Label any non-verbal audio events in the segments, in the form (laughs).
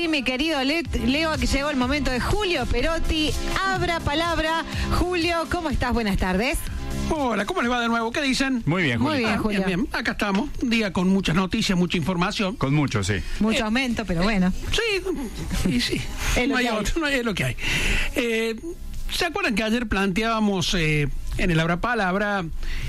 Sí, mi querido Leo, que llegó el momento de Julio Perotti. Abra palabra. Julio, ¿cómo estás? Buenas tardes. Hola, ¿cómo les va de nuevo? ¿Qué dicen? Muy bien, Julio. Muy bien, Ah, Julio. bien, bien. Acá estamos. Un día con muchas noticias, mucha información. Con mucho, sí. Mucho aumento, pero bueno. Sí, y sí. Es lo no hay que hay. otro, no hay- es lo que hay. Eh, ¿Se acuerdan que ayer planteábamos eh, en el Abra Palabra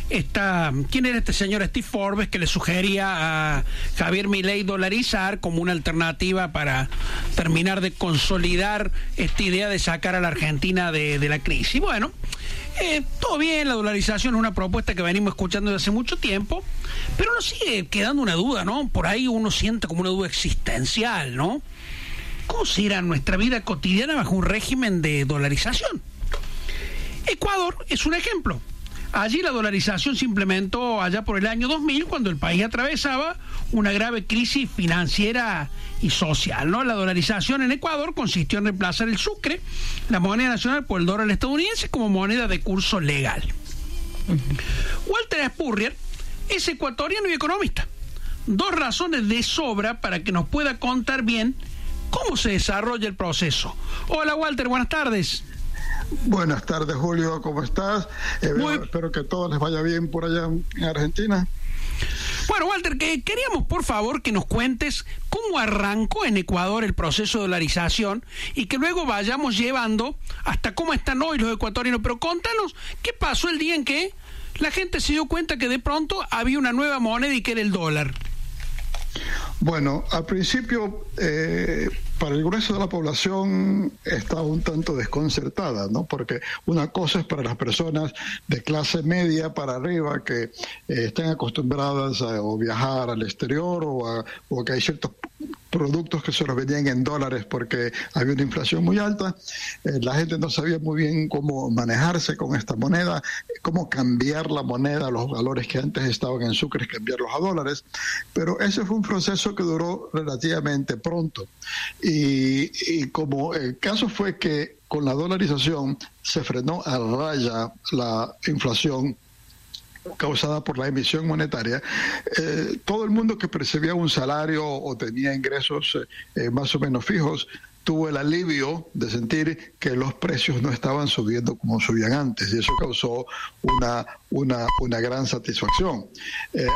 esta, quién era este señor Steve Forbes que le sugería a Javier Milei dolarizar como una alternativa para terminar de consolidar esta idea de sacar a la Argentina de, de la crisis? Bueno, eh, todo bien, la dolarización es una propuesta que venimos escuchando desde hace mucho tiempo, pero nos sigue quedando una duda, ¿no? Por ahí uno siente como una duda existencial, ¿no? ¿Cómo será nuestra vida cotidiana bajo un régimen de dolarización? Ecuador es un ejemplo. Allí la dolarización se implementó allá por el año 2000 cuando el país atravesaba una grave crisis financiera y social. ¿no? La dolarización en Ecuador consistió en reemplazar el sucre, la moneda nacional, por el dólar estadounidense como moneda de curso legal. Walter Spurrier es ecuatoriano y economista. Dos razones de sobra para que nos pueda contar bien cómo se desarrolla el proceso. Hola Walter, buenas tardes. Buenas tardes, Julio, ¿cómo estás? Eh, Muy- Espero que todo les vaya bien por allá en Argentina. Bueno, Walter, que queríamos por favor que nos cuentes cómo arrancó en Ecuador el proceso de dolarización y que luego vayamos llevando hasta cómo están hoy los ecuatorianos. Pero contanos qué pasó el día en que la gente se dio cuenta que de pronto había una nueva moneda y que era el dólar. Bueno, al principio, eh, para el grueso de la población estaba un tanto desconcertada, ¿no? Porque una cosa es para las personas de clase media para arriba que eh, están acostumbradas a viajar al exterior o, a- o que hay ciertos productos que se los vendían en dólares porque había una inflación muy alta. Eh, la gente no sabía muy bien cómo manejarse con esta moneda, cómo cambiar la moneda, los valores que antes estaban en sucres, cambiarlos a dólares. Pero ese fue un proceso que duró relativamente pronto. Y, y como el caso fue que con la dolarización se frenó a raya la inflación causada por la emisión monetaria, eh, todo el mundo que percibía un salario o tenía ingresos eh, eh, más o menos fijos tuvo el alivio de sentir que los precios no estaban subiendo como subían antes y eso causó una, una, una gran satisfacción.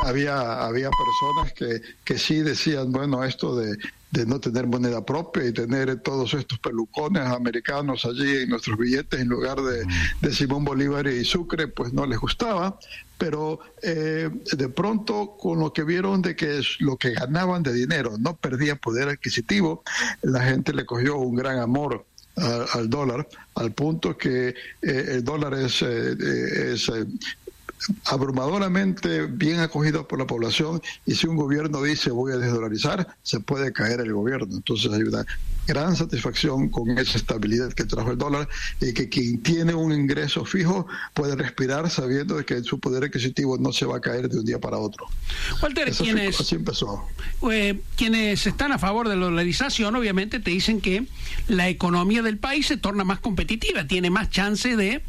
Había, había personas que, que sí decían, bueno, esto de, de no tener moneda propia y tener todos estos pelucones americanos allí en nuestros billetes en lugar de, de Simón Bolívar y Sucre, pues no les gustaba, pero eh, de pronto con lo que vieron de que es lo que ganaban de dinero no perdía poder adquisitivo, la gente le cogió un gran amor al dólar, al punto que eh, el dólar es, eh, eh, es eh, abrumadoramente bien acogido por la población y si un gobierno dice voy a desdolarizar, se puede caer el gobierno. Entonces hay una gran satisfacción con esa estabilidad que trajo el dólar y que quien tiene un ingreso fijo puede respirar sabiendo que su poder adquisitivo no se va a caer de un día para otro. Walter, Eso fue- quienes, así empezó. eh, quienes están a favor de la dolarización, obviamente te dicen que la economía del país se torna más competitiva, tiene más chance de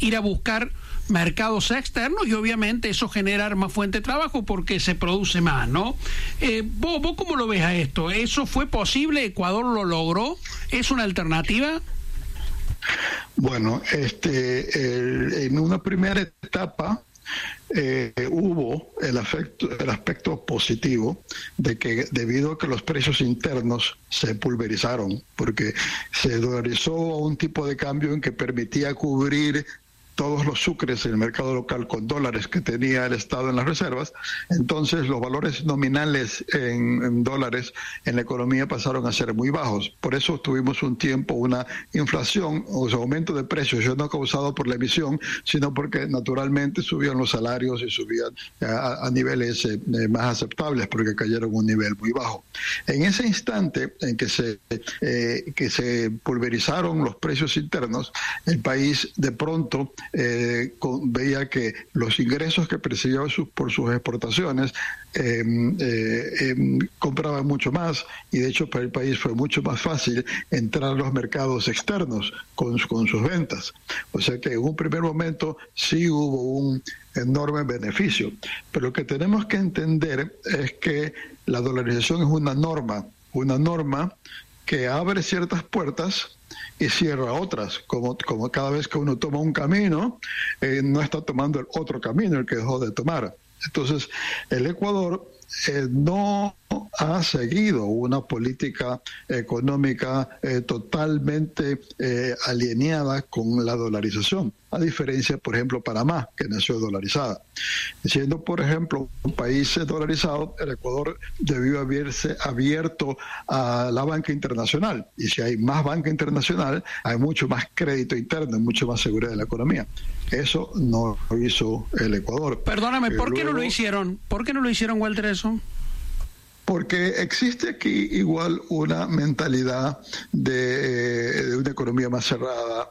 ir a buscar mercados externos y obviamente eso generar más fuente de trabajo porque se produce más, ¿no? Eh, ¿vos, ¿Vos cómo lo ves a esto? ¿Eso fue posible? ¿Ecuador lo logró? ¿Es una alternativa? Bueno, este, en una primera etapa eh, hubo el, afecto- el aspecto positivo de que debido a que los precios internos se pulverizaron, porque se dolarizó a un tipo de cambio en que permitía cubrir todos los sucres en el mercado local con dólares que tenía el Estado en las reservas, entonces los valores nominales en, dólares en la economía pasaron a ser muy bajos. Por eso tuvimos un tiempo una inflación o sea, aumento de precios, ya no causado por la emisión, sino porque naturalmente subían los salarios y subían a, a niveles eh, eh, más aceptables porque cayeron a un nivel muy bajo. En ese instante en que se, eh, que se pulverizaron los precios internos, el país de pronto eh, veía que los ingresos que percibía por sus exportaciones eh, eh, eh, compraban mucho más y de hecho para el país fue mucho más fácil entrar a los mercados externos con, con sus ventas. O sea que en un primer momento sí hubo un enorme beneficio. Pero lo que tenemos que entender es que la dolarización es una norma, una norma que abre ciertas puertas y cierra otras, como, como cada vez que uno toma un camino, eh, no está tomando el otro camino, el que dejó de tomar. Entonces, el Ecuador eh, no ha seguido una política económica eh, totalmente eh, alineada con la dolarización, a diferencia, por ejemplo, Panamá, que nació dolarizada. Siendo, por ejemplo, un país dolarizado, el Ecuador debió haberse abierto a la banca internacional. Y si hay más banca internacional, hay mucho más crédito interno, mucho más seguridad de la economía. Eso no lo hizo el Ecuador. Perdóname, ¿por qué no lo hicieron? ¿Por qué no lo hicieron, Walter, eso? Porque existe aquí igual una mentalidad de, de una economía más cerrada,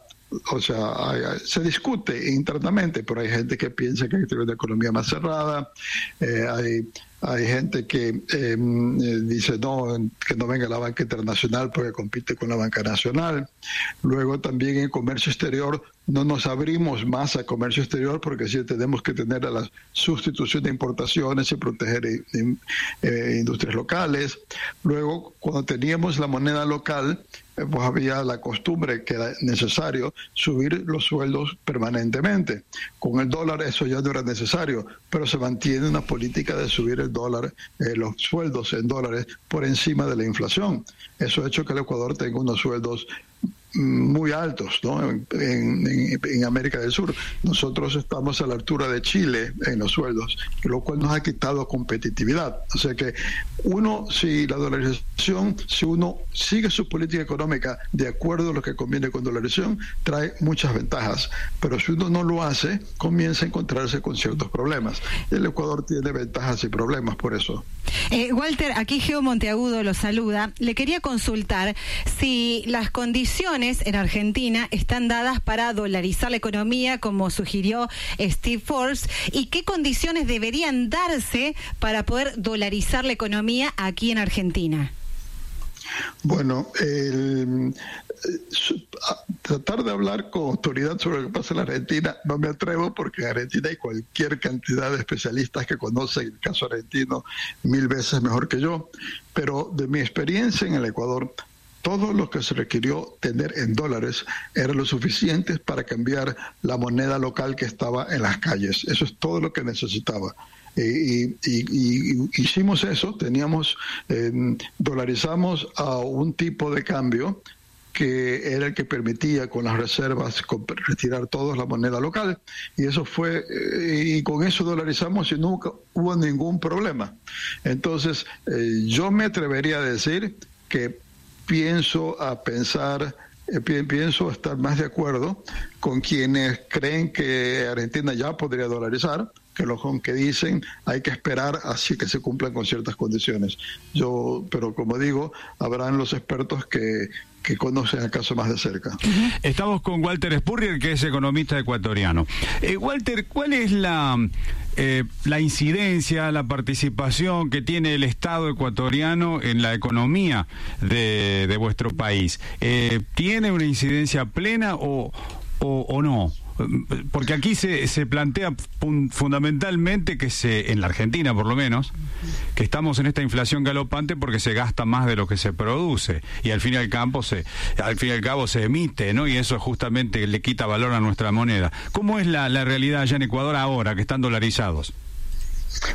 o sea, se discute internamente, pero hay gente que piensa que hay una economía más cerrada, eh, hay hay gente que em, eh, dice no, que no venga la banca internacional porque compite con la banca nacional. Luego también en comercio exterior no nos abrimos más a comercio exterior porque sí tenemos que tener a la sustitución de importaciones y proteger eh, eh, industrias locales. Luego, cuando teníamos la moneda local, pues había la costumbre que era necesario subir los sueldos permanentemente. Con el dólar eso ya no era necesario, pero se mantiene una política de subir el dólar, eh, los sueldos en dólares por encima de la inflación. Eso ha hecho que el Ecuador tenga unos sueldos muy altos ¿no? En, América del Sur. Nosotros estamos a la altura de Chile en los sueldos, lo cual nos ha quitado competitividad. O sea que uno, si la dolarización, si uno sigue su política económica de acuerdo a lo que conviene con dolarización, trae muchas ventajas. Pero si uno no lo hace, comienza a encontrarse con ciertos problemas. El Ecuador tiene ventajas y problemas por eso. Eh, Walter, aquí Geo Monteagudo lo saluda. Le quería consultar si las condiciones en Argentina están dadas para dolarizar la economía, como sugirió Steve Forbes, y qué condiciones deberían darse para poder dolarizar la economía aquí en Argentina. Bueno, el, tratar de hablar con autoridad sobre lo que pasa en Argentina no me atrevo porque en Argentina hay cualquier cantidad de especialistas que conocen el caso argentino mil veces mejor que yo, pero de mi experiencia en el Ecuador, todo lo que se requirió tener en dólares era lo suficiente para cambiar la moneda local que estaba en las calles. Eso es todo lo que necesitaba. Y, hicimos eso, teníamos, eh, dolarizamos a un tipo de cambio que era el que permitía con las reservas retirar toda la moneda local y eso fue eh, y con eso dolarizamos y nunca hubo ningún problema. Entonces eh, yo me atrevería a decir que pienso a pensar eh, pienso estar más de acuerdo con quienes creen que Argentina ya podría dolarizar que los que dicen hay que esperar así que se cumplan con ciertas condiciones. Yo, pero como digo, habrán los expertos que, que conocen el caso más de cerca. Estamos con Walter Spurrier, que es economista ecuatoriano. Eh, Walter, ¿cuál es la, eh, la incidencia, la participación que tiene el Estado ecuatoriano en la economía de, de vuestro país? Eh, ¿Tiene una incidencia plena o, o no? Porque aquí se, se plantea fundamentalmente que se, en la Argentina por lo menos, que estamos en esta inflación galopante porque se gasta más de lo que se produce y al fin y al cabo se, al fin y al cabo se emite, ¿no? Y eso justamente le quita valor a nuestra moneda. ¿Cómo es la, la realidad allá en Ecuador ahora que están dolarizados?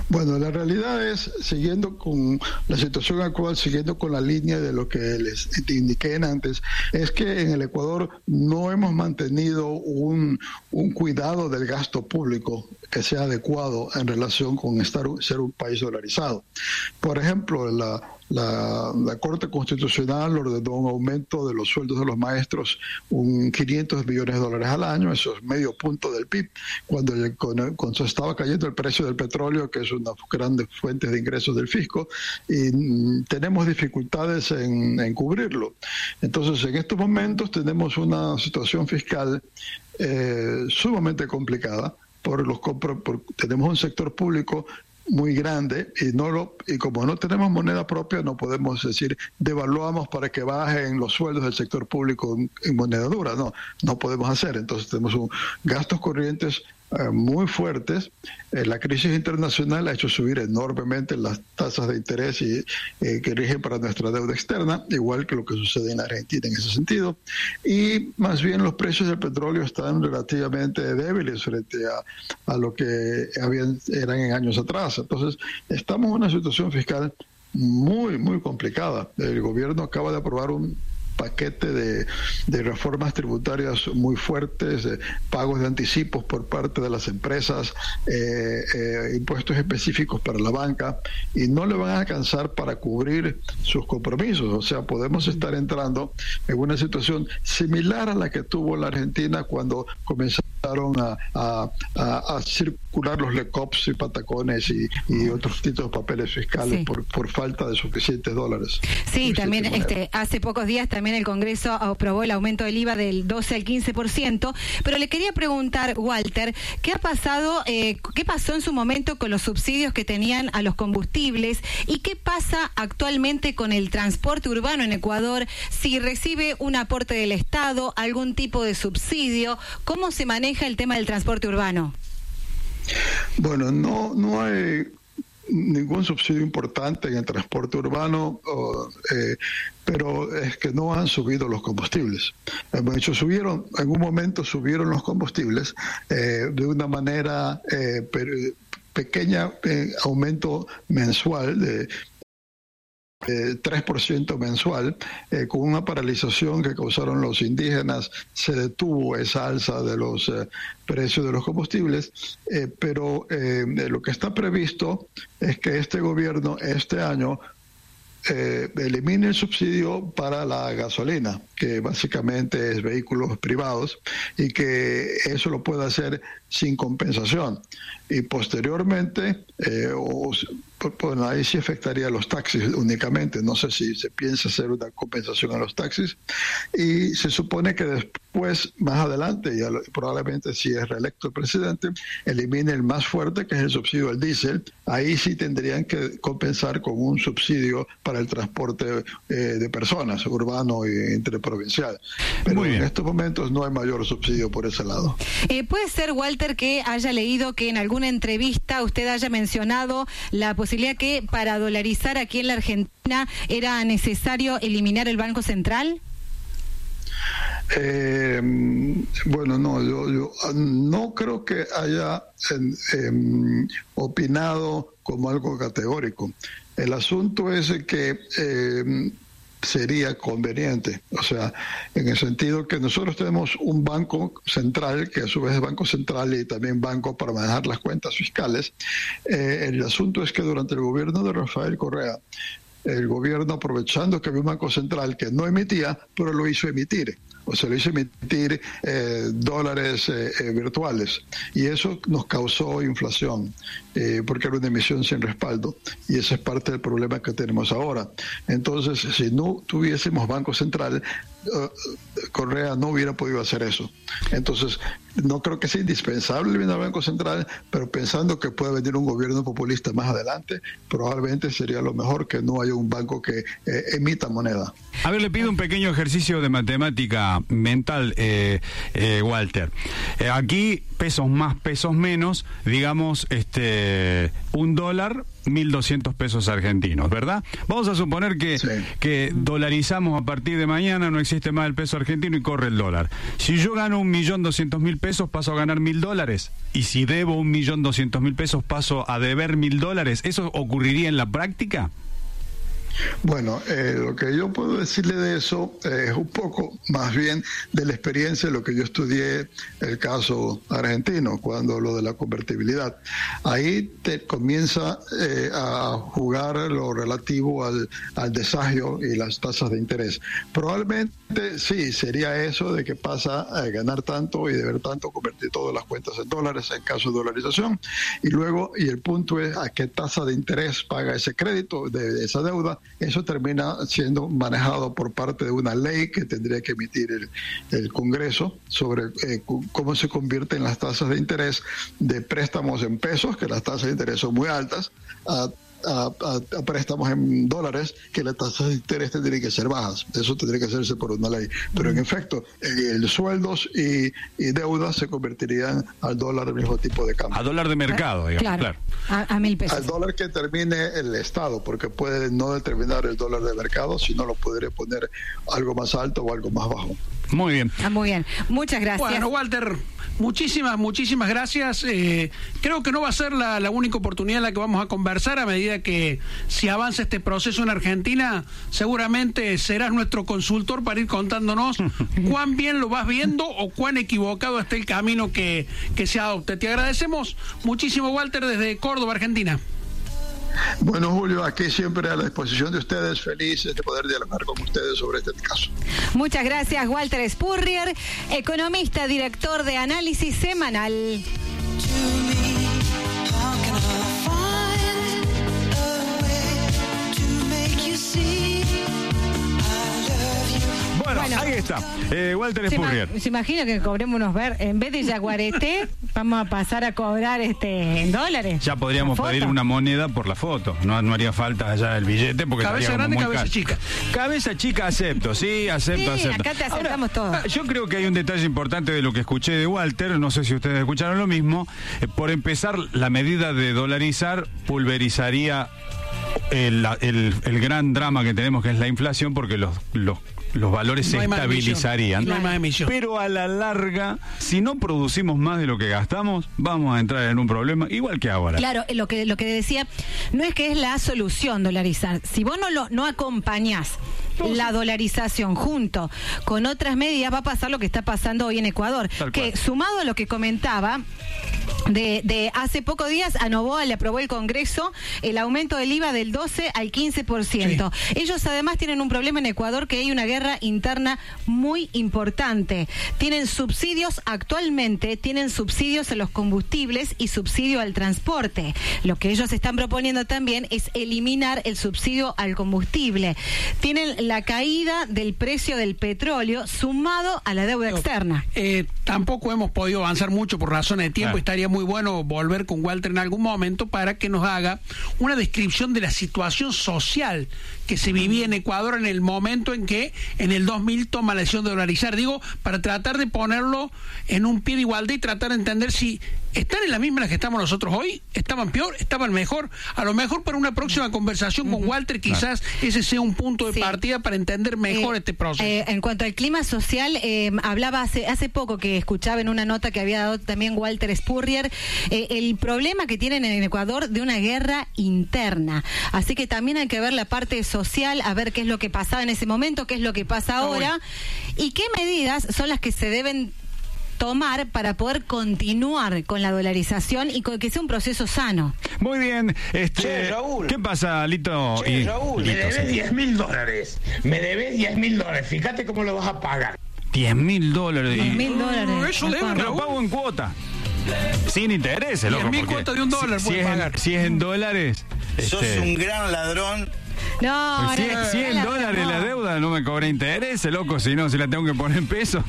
Bueno, la realidad es, siguiendo con la situación actual, siguiendo con la línea de lo que les indiqué antes, es que en el Ecuador no hemos mantenido un, un cuidado del gasto público que sea adecuado en relación con estar, ser un país dolarizado. Por ejemplo, la la, Corte Constitucional ordenó un aumento de los sueldos de los maestros un 500 millones de dólares al año, eso es medio punto del PIB, cuando, cuando estaba cayendo el precio del petróleo, que es una grande fuente de ingresos del fisco, y mm, tenemos dificultades en, cubrirlo. Entonces, en estos momentos tenemos una situación fiscal eh, sumamente complicada. Por los, por, tenemos un sector público muy grande y no lo y como no tenemos moneda propia no podemos decir devaluamos para que bajen los sueldos del sector público en, moneda dura no no podemos hacer. Entonces tenemos un, gastos corrientes muy fuertes. Eh, la crisis internacional ha hecho subir enormemente las tasas de interés y, que rigen para nuestra deuda externa, igual que lo que sucede en Argentina en ese sentido. Y más bien los precios del petróleo están relativamente débiles frente a, a lo que habían, eran en años atrás. Entonces, estamos en una situación fiscal muy, muy complicada. El gobierno acaba de aprobar un paquete de, reformas tributarias muy fuertes, de pagos de anticipos por parte de las empresas, eh, eh, impuestos específicos para la banca, y no le van a alcanzar para cubrir sus compromisos. O sea, podemos estar entrando en una situación similar a la que tuvo la Argentina cuando comenzaron a, circular los LECOPs y patacones y, otros tipos de papeles fiscales por, por falta de suficientes dólares. Sí, también este, hace pocos días también el Congreso aprobó el aumento del IVA del 12 al 15%, pero le quería preguntar, Walter, ¿qué ha pasado, eh, qué pasó en su momento con los subsidios que tenían a los combustibles y qué pasa actualmente con el transporte urbano en Ecuador? Si recibe un aporte del Estado, algún tipo de subsidio, ¿cómo se maneja el tema del transporte urbano? Bueno, no, no hay ningún subsidio importante en el transporte urbano, eh, pero es que no han subido los combustibles. De hecho, subieron, en un momento subieron los combustibles eh, de una manera eh, pequeña, aumento mensual de 3% mensual, eh, con una paralización que causaron los indígenas, se detuvo esa alza de los eh, precios de los combustibles, eh, pero lo que está previsto es que este gobierno este año elimine el subsidio para la gasolina, que básicamente es vehículos privados, y que eso lo pueda hacer sin compensación. Y posteriormente, o pues ahí sí afectaría a los taxis únicamente. No sé si se piensa hacer una compensación a los taxis. Y se supone que después, más adelante, y probablemente si es reelecto el presidente, elimine el más fuerte, que es el subsidio al diésel. Ahí sí tendrían que compensar con un subsidio para el transporte eh, de personas, urbano e interprovincial. Pero en estos momentos no hay mayor subsidio por ese lado. Eh, ¿Puede ser, Walter, que haya leído que en alguna entrevista usted haya mencionado la posibilidad que para dolarizar aquí en la Argentina era necesario eliminar el Banco Central? Eh, bueno, no, yo, no creo que haya em, opinado como algo categórico. El asunto es que em, sería conveniente. O sea, en el sentido que nosotros tenemos un banco central, que a su vez es banco central y también banco para manejar las cuentas fiscales. Eh, el asunto es que durante el gobierno de Rafael Correa, el gobierno aprovechando que había un banco central que no emitía, pero lo hizo emitir o se lo hizo emitir eh, dólares eh, eh, virtuales. Y eso nos causó inflación, porque era una emisión sin respaldo. Y ese es parte del problema que tenemos ahora. Entonces, si no tuviésemos Banco Central, Correa no hubiera podido hacer eso. Entonces, no creo que sea indispensable el Banco Central, pero pensando que puede venir un gobierno populista más adelante, probablemente sería lo mejor que no haya un banco que emita moneda. A ver, le pido un pequeño ejercicio de matemática mental, eh, eh, Walter. Eh, aquí, pesos más, pesos menos, digamos, este, un dólar 1.200 pesos argentinos, ¿verdad? Vamos a suponer que, que dolarizamos a partir de mañana, no existe más el peso argentino y corre el dólar. Si yo gano un millón doscientos mil pesos, paso a ganar mil dólares. Y si debo un millón doscientos mil pesos, paso a deber mil dólares. ¿Eso ocurriría en la práctica? Bueno, eh, lo que yo puedo decirle de eso es un poco más bien de la experiencia de lo que yo estudié el caso argentino, cuando lo de la convertibilidad. Ahí te comienza eh, a jugar lo relativo al, al desagio y las tasas de interés. Probablemente sí, sería eso de que pasa a ganar tanto y deber tanto, convertir todas las cuentas en dólares en caso de dolarización. Y luego, y el punto es a qué tasa de interés paga ese crédito de esa deuda eso termina siendo manejado por parte de una ley que tendría que emitir el, Congreso sobre eh, cómo se convierten las tasas de interés de préstamos en pesos, que las tasas de interés son muy altas, a a, préstamos en dólares, que las tasas de interés tendrían que ser bajas. Eso tendría que hacerse por una ley. Pero en efecto, el, sueldos y, deudas se convertirían al dólar el mismo tipo de cambio. A dólar de mercado, digamos. Claro, A, mil pesos. Al dólar que termine el Estado, porque puede no determinar el dólar de mercado, sino lo podría poner algo más alto o algo más bajo. Muy bien. Ah, muy bien. Muchas gracias. Bueno, Walter, muchísimas, muchísimas gracias. Eh, creo que no va a ser la, la, única oportunidad en la que vamos a conversar a medida que si avanza este proceso en Argentina, seguramente serás nuestro consultor para ir contándonos (laughs) cuán bien lo vas viendo o cuán equivocado está el camino que, que se adopte. Te agradecemos muchísimo, Walter, desde Córdoba, Argentina. Bueno, Julio, aquí siempre a la disposición de ustedes, felices de poder dialogar con ustedes sobre este caso. Muchas gracias, Walter Spurrier, economista, director de análisis semanal. Bueno, ahí está. Eh, Walter Spurrier. Se, imagina que cobremos unos ver, en vez de yaguareté, (laughs) vamos a pasar a cobrar este en dólares. Ya podríamos pedir una moneda por la foto. No, no haría falta allá el billete porque cabeza grande, cabeza chica. Cabeza chica acepto, sí, acepto, sí, acepto. Acá te aceptamos todo. Yo creo que hay un detalle importante de lo que escuché de Walter, no sé si ustedes escucharon lo mismo. Eh, por empezar, la medida de dolarizar pulverizaría el, el, gran drama que tenemos que es la inflación porque los, los los valores se estabilizarían. pero a la larga, si no producimos más de lo que gastamos, vamos a entrar en un problema igual que ahora. Claro, lo que, lo que decía, no es que es la solución dolarizar. Si vos no, lo, no acompañás la dolarización junto con otras medidas, va a pasar lo que está pasando hoy en Ecuador. que sumado a lo que comentaba, de, de, hace pocos días a Novoa le aprobó el Congreso el aumento del IVA del 12 al 15%. Ellos además tienen un problema en Ecuador que hay una guerra interna muy importante. Tienen subsidios actualmente, tienen subsidios a los combustibles y subsidio al transporte. Lo que ellos están proponiendo también es eliminar el subsidio al combustible. Tienen la caída del precio del petróleo sumado a la deuda externa. Eh, tampoco hemos podido avanzar mucho por razones de tiempo. Estaría muy bueno volver con Walter en algún momento para que nos haga una descripción de la situación social que se vivía en Ecuador en el momento en que en el 2000 toma la decisión de dolarizar. Digo, para tratar de ponerlo en un pie de igualdad y tratar de entender si están en la misma en la que estamos nosotros hoy, estaban peor, estaban mejor. A lo mejor para una próxima conversación con Walter quizás ese sea un punto de partida para entender mejor eh, este proceso. Eh, en cuanto al clima social, eh, hablaba hace, hace poco que escuchaba en una nota que había dado también Walter Spurrier, el problema que tienen en Ecuador de una guerra interna. Así que también hay que ver la parte social social, a ver qué es lo que pasaba en ese momento, qué es lo que pasa ahora y qué medidas son las que se deben tomar para poder continuar con la dolarización y que sea un proceso sano. Muy bien. Este, ¿Qué pasa, Lito? Raúl, me debes 10 mil dólares. Me debes 10 mil dólares. Fíjate cómo lo vas a pagar. 10 mil dólares. 10 mil dólares. eso Lo pago en cuota. Sin intereses, loco. 10 mil cuotas de un dólar si, pagar. si es en dólares. Sos este, un gran ladrón no, 100, 100 dólares la deuda, no me cobré interés, loco, si no, si la tengo que poner en pesos.